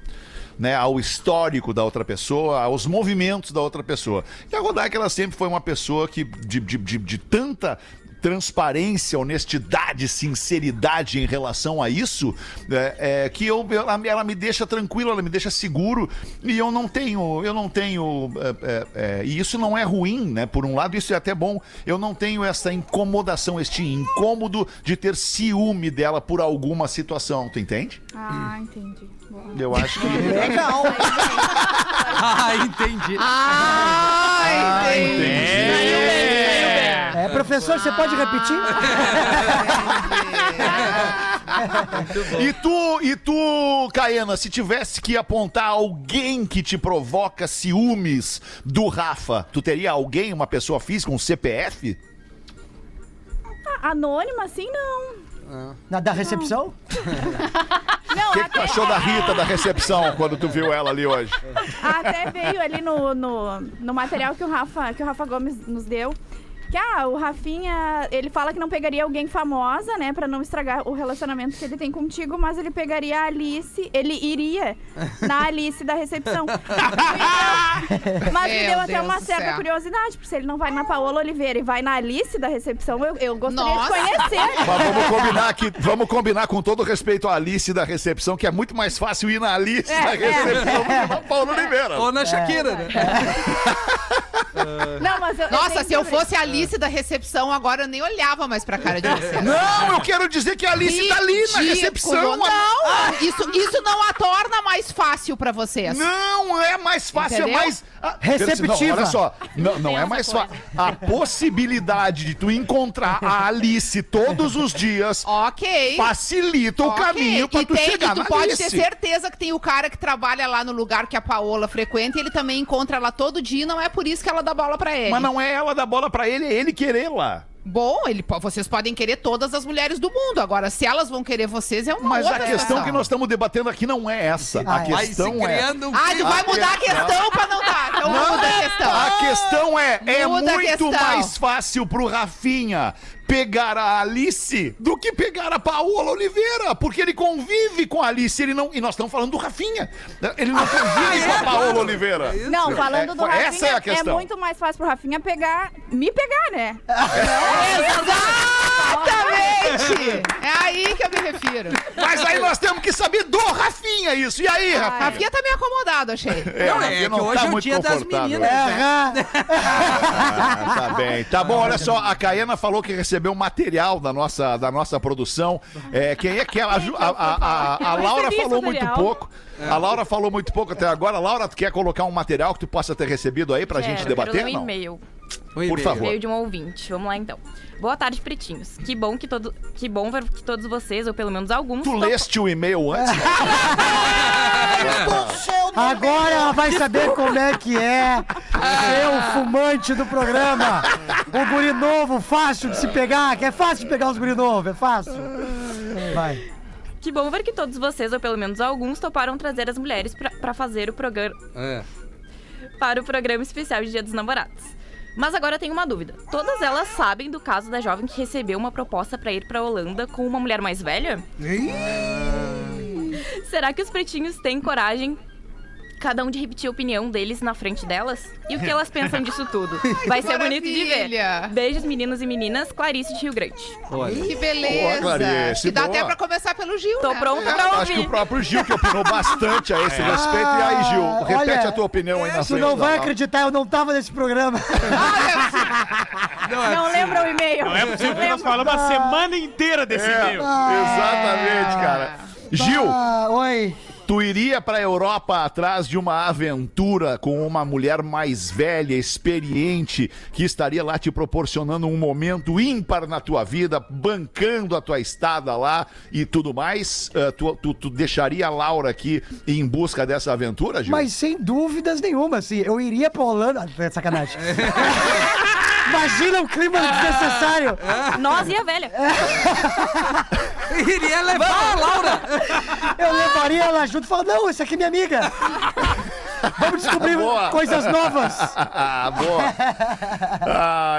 Né, ao histórico da outra pessoa, aos movimentos da outra pessoa. E a Rodaica, ela sempre foi uma pessoa que, de, de, de, de tanta transparência, honestidade, sinceridade em relação a isso, é, é, que eu, ela, ela me deixa tranquilo, ela me deixa seguro e eu não tenho, eu não tenho, é, é, é, e isso não é ruim, né? Por um lado isso é até bom. Eu não tenho essa incomodação, este incômodo de ter ciúme dela por alguma situação, tu entende? Ah, entendi. Boa. Eu acho que Legal. Ah, entendi. Ah, entendi. É, professor, você pode repetir? E tu, e tu, Caena, se tivesse que apontar alguém que te provoca ciúmes do Rafa, tu teria alguém, uma pessoa física, um CPF? Ah, Anônima, assim, não. Na da recepção? Não, O que, que tu até, achou da Rita da recepção quando tu viu ela ali hoje? até veio ali no, no, no material que o, Rafa, que o Rafa Gomes nos deu. Que, ah, o Rafinha, ele fala que não pegaria alguém famosa, né, pra não estragar o relacionamento que ele tem contigo, mas ele pegaria a Alice, ele iria na Alice da recepção. Então, mas me Meu deu até Deus uma certa céu. curiosidade, porque se ele não vai na Paola Oliveira e vai na Alice da recepção, eu, eu gostaria Nossa. de conhecer. Mas vamos combinar que vamos combinar com todo respeito à Alice da recepção, que é muito mais fácil ir na Alice É, da é. recepção do que na Paulo Oliveira. Ou na Shakira, né? Não, mas eu, eu Nossa, tenho se eu fosse a Alice da recepção, agora eu nem olhava mais pra cara de vocês. Não, eu quero dizer que a Alice tá ali na recepção. Não, isso, isso não a torna mais fácil pra vocês. Não é mais fácil, Entendeu? é mais. Ah, Receptiva. Não, olha só. Não, não é mais fácil. A possibilidade de tu encontrar a Alice todos os dias Ok. facilita o Ok. caminho pra e tu tem, chegar e tu na pode Alice. ter certeza que tem o cara que trabalha lá no lugar que a Paola frequenta e ele também encontra ela todo dia, e não é por isso que ela dá bola pra ele. Mas não é ela dar bola pra ele, é ele querer lá. Bom, ele, vocês podem querer todas as mulheres do mundo. Agora, se elas vão querer vocês, é uma Mas a outra questão situação. que nós estamos debatendo aqui não é essa. A Ah, é. Vai se questão é. criando um Ah, tu vai mudar a questão pra não dar. Então muda a questão. A questão é, é Muda a muito questão. mais fácil pro Rafinha pegar a Alice do que pegar a Paola Oliveira, porque ele convive com a Alice, ele não, e nós estamos falando do Rafinha. Ele não convive com a Paola Oliveira. Não, falando do Rafinha, Essa é a questão. muito mais fácil pro Rafinha pegar, me pegar, né? Exatamente! É aí que eu me refiro. Mas aí nós temos que saber do Rafinha isso. E aí, Rafinha? Rafinha tá meio acomodado, achei. É, Não, é que hoje tá é o dia das meninas. É, Ah, tá bem. Tá bom, olha só, a Caena falou que recebeu material da nossa, da nossa produção. É, quem é que é? A, a, a, a, a Laura falou muito pouco. A Laura falou muito pouco até agora. Laura, tu quer colocar um material que tu possa ter recebido aí pra gente Quero, debater? quero ler e-mail. Por favor. E-mail de um ouvinte. Vamos lá então. Boa tarde, pretinhos. Que bom que todo, que bom ver que todos vocês, ou pelo menos alguns, Tu topam- leste o e-mail antes? Agora ela vai saber como é que é ser o fumante do programa. O guri novo, fácil de se pegar, que é fácil de pegar os guri novos, é fácil. Vai. Que bom ver que todos vocês, ou pelo menos alguns, toparam trazer as mulheres pra, pra fazer o programa É. para o programa especial de Dia dos Namorados. Mas agora eu tenho uma dúvida. Todas elas sabem do caso da jovem que recebeu uma proposta pra ir pra Holanda com uma mulher mais velha? Será que os pretinhos têm coragem cada um de repetir a opinião deles na frente delas? E o que elas pensam disso tudo? Vai ser bonito de ver. Beijos, meninos e meninas. Clarice de Rio Grande. Que beleza. Boa, Clarice, que dá boa. até pra começar pelo Gil, Tô né? pronta É, pra acho que o ouvir. próprio Gil que opinou bastante a esse respeito. E aí, Gil, repete Olha, a tua opinião aí na Tu frente. não da vai acreditar, eu não tava nesse programa. Não lembra o e-mail. Não é possível que nós falamos a semana inteira desse É, e-mail. exatamente, cara. Gil, Ah, oi. Tu iria pra Europa atrás de uma aventura com uma mulher mais velha, experiente, que estaria lá te proporcionando um momento ímpar na tua vida, bancando a tua estada lá e tudo mais? Eh, tu, tu- tu deixaria a Laura aqui em busca dessa aventura, Gil? Mas sem dúvidas nenhuma, assim, eu iria pra Holanda. Ah, É sacanagem. Imagina o clima desnecessário. Nós e a velha. Iria levar a Laura. Eu levaria ela junto e falaria, não, essa aqui é minha amiga. Vamos descobrir Boa. coisas novas. Ah, boa.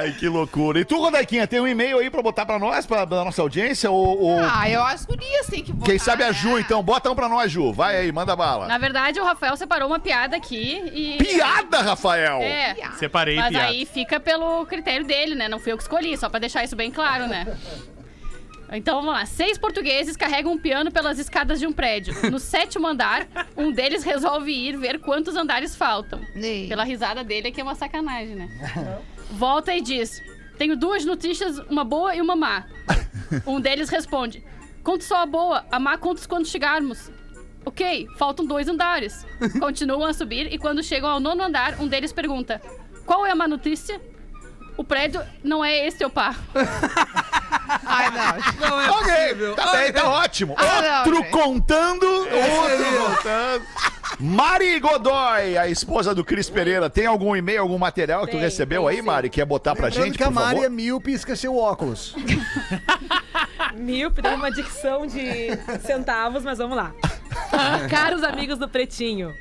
Ai, que loucura. E tu, Rodequinha, tem um e-mail aí pra botar pra nós, pra, pra nossa audiência? Ou, ou- Ah, eu as gurias têm que botar, Quem sabe a né? Ju, então. Bota um pra nós, Ju. Vai aí, manda bala. Na verdade, o Rafael separou uma piada aqui e. Piada, Rafael! É. Separei Mas piada. aí fica pelo critério dele, né? Não fui eu que escolhi, só pra deixar isso bem claro, né? Então vamos lá. Seis portugueses carregam um piano pelas escadas de um prédio. No sétimo andar, um deles resolve ir ver quantos andares faltam. Ei. Pela risada dele, que é uma sacanagem, né? Volta e diz: Tenho duas notícias, uma boa e uma má. Um deles responde: Conto só a boa, a má contos quando chegarmos. Ok, faltam dois andares. Continuam a subir e quando chegam ao nono andar, um deles pergunta: Qual é a má notícia? O prédio não é esse teu par. Ai, não. Não é Ok, possível. tá bem, tá ótimo. Ah, não, Outro gente. contando, outro aí. contando. Mari Godoy, a esposa do Cris Pereira, tem algum e-mail, algum material que tu Tem, recebeu tem aí, sim. Mari? Quer botar pra Lembrando gente, que a por Mari favor? é míope e esqueceu o óculos. Míope tem uma dicção de centavos, mas vamos lá. Caros amigos do Pretinho,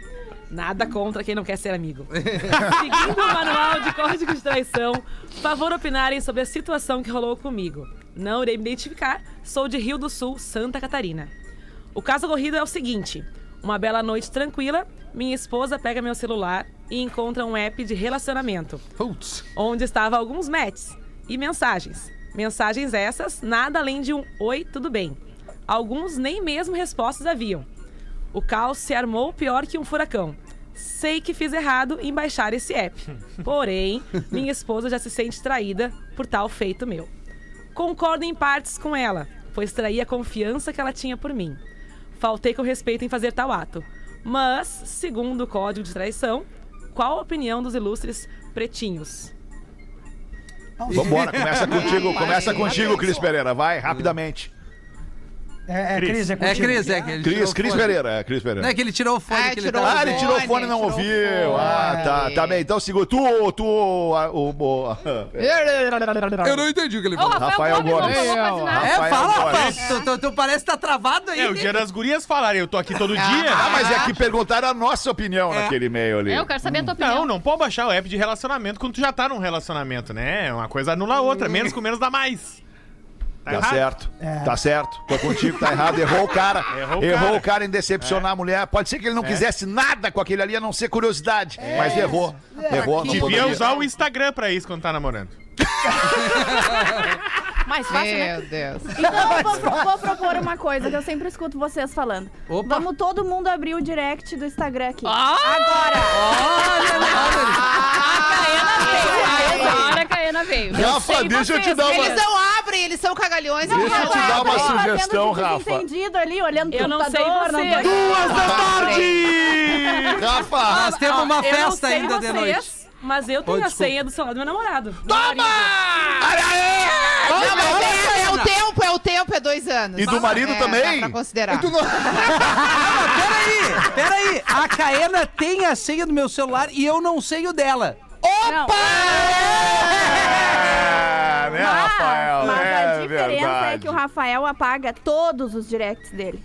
nada contra quem não quer ser amigo. Seguindo o manual de código de traição, favor opinarem sobre a situação que rolou comigo. Não irei me identificar, sou de Rio do Sul, Santa Catarina. O caso ocorrido é o seguinte: uma bela noite tranquila, minha esposa pega meu celular e encontra um app de relacionamento Putz. onde estava alguns matches e mensagens. Mensagens essas, nada além de um oi, tudo bem. Alguns nem mesmo respostas haviam. O caos se armou pior que um furacão. Sei que fiz errado em baixar esse app. Porém, minha esposa já se sente traída por tal feito meu. Concordo em partes com ela, pois traí a confiança que ela tinha por mim. Faltei com respeito em fazer tal ato. Mas, segundo o código de traição, qual a opinião dos ilustres pretinhos? Vambora, começa contigo, começa contigo, Cris Pereira, vai, rapidamente. É, é Cris, é É. Cris, é que ele tirou Cris, o Cris fone. Pereira, é, Cris Pereira. Não é que ele tirou o fone Ah, que ele tirou Ah, ele fone, tirou o fone e não ouviu. fone. Ah, tá, tá bem. Então segura. Tu, tu, o, o, Eu não entendi o que ele falou. Rafael Rafael Gomes. É, fala. Rafael. Tu, parece que tá travado aí. É o dia das gurias falarem, eu tô aqui todo dia. Ah, mas é que perguntaram a nossa opinião naquele e-mail ali. É, eu quero saber a tua opinião. Não, não pode baixar o app de relacionamento quando tu já tá num relacionamento, né? Uma coisa anula a outra, menos com menos dá mais. Tá, Tá certo, tá certo. Tô contigo, tá errado. Errou o cara. Errou o Errou cara. o cara em decepcionar a mulher. Pode ser que ele não quisesse nada com aquele ali, a não ser curiosidade. Mas errou. Errou. Não Devia poderia. usar o Instagram pra isso quando tá namorando. Mais fácil, né? Meu Deus. Então eu vou, vou propor uma coisa que eu sempre escuto vocês falando. Opa. Vamos todo mundo abrir o direct do Instagram aqui. Agora! Agora a Caena veio. Rafa, deixa eu te dar uma. Eles não eles são cagalhões. Deixa eles eu não te dar uma sugestão, Rafa. desentendido ali, olhando pro Eu não sei computador, você. não tô- Duas da tarde! Rafa! Nós temos uma eu não festa sei ainda de vocês, noite. Mas eu tenho a desculpa. senha do celular do meu namorado. Toma! Não, mas é, é o tempo, é o tempo, é dois anos. E do marido É, também? Dá pra considerar. Peraí, peraí. A Caena tem a senha do meu celular e eu não sei o dela. Não. Né, Rafael? Mas é a diferença verdade. é que o Rafael apaga todos os directs dele.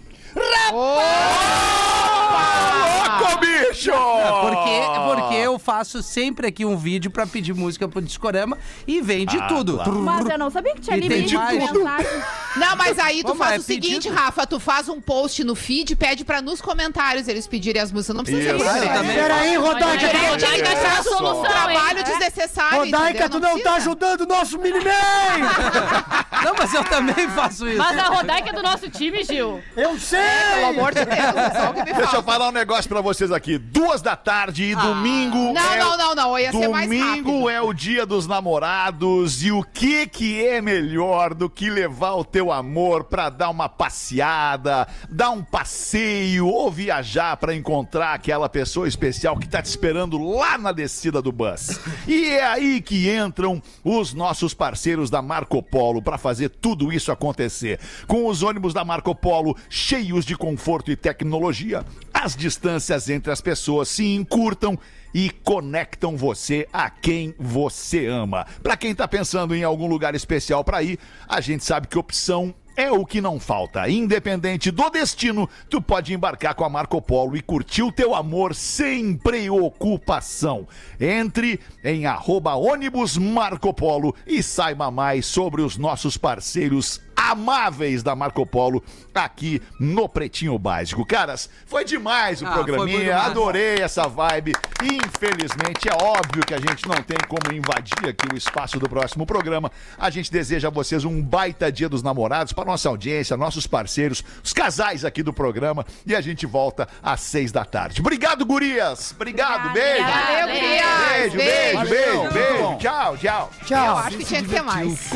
Louco, bicho! Porque, porque eu faço sempre aqui um vídeo pra pedir música pro Discorama e vem de Ah, tudo. claro. Mas eu não sabia que tinha E tem limite de mais. mensagem. Não, mas aí tu Vamos, faz é o seguinte, pedido. Rafa, tu faz um post no feed, pede pra nos comentários eles pedirem as músicas. Não precisa ser Isso. Ah, eu direct. também. Peraí, Rodaica. Olha, tu- Direct ele Rodaica vai é a fazer um solução, trabalho hein? desnecessário, Rodaica, entendeu? tu não tá precisa. ajudando o nosso Miniman! Não, mas eu também faço isso. Mas a Rodaica é do nosso time, Gil. Eu sei! Pelo amor de Deus, é só o que me Deixa eu falta. falar um negócio pra vocês aqui. Duas da tarde e domingo. Não, é não, não, não. Ia ser mais Domingo rápido. é o dia dos namorados e o que que é melhor do que levar o teu amor pra dar uma passeada, dar um passeio ou viajar pra encontrar aquela pessoa especial que tá te esperando lá na descida do bus. E é aí que entram os nossos parceiros da Marco Polo pra fazer tudo isso acontecer. Com os ônibus da Marco Polo cheios de conforto e tecnologia, as distâncias entre as pessoas se encurtam e conectam você a quem você ama. Para quem tá pensando em algum lugar especial para ir, a gente sabe que opção é o que não falta. Independente do destino, tu pode embarcar com a Marco Polo e curtir o teu amor sem preocupação. Entre em arroba ônibus Marco Polo e saiba mais sobre os nossos parceiros amáveis da Marco Polo aqui no Pretinho Básico. Caras, foi demais o Ah, programinha, adorei essa vibe. Infelizmente, é óbvio que a gente não tem como invadir aqui o espaço do próximo programa. A gente deseja a vocês um baita dia dos namorados para nossa audiência, nossos parceiros, os casais aqui do programa. E a gente volta às seis da tarde. Obrigado, gurias. Obrigado, beijo. Valeu, Beijo. Beijo, beijo, beijo, Valeu. beijo. Tchau, tchau. Eu Tchau. acho que tinha que ter mais.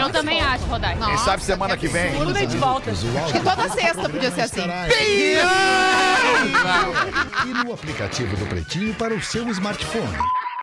Eu também acho, Rodaica. Quem sabe semana que vem. Tudo bem de volta. Acho que toda sexta podia ser assim. E no aplicativo do Pretinho para o seu smartphone.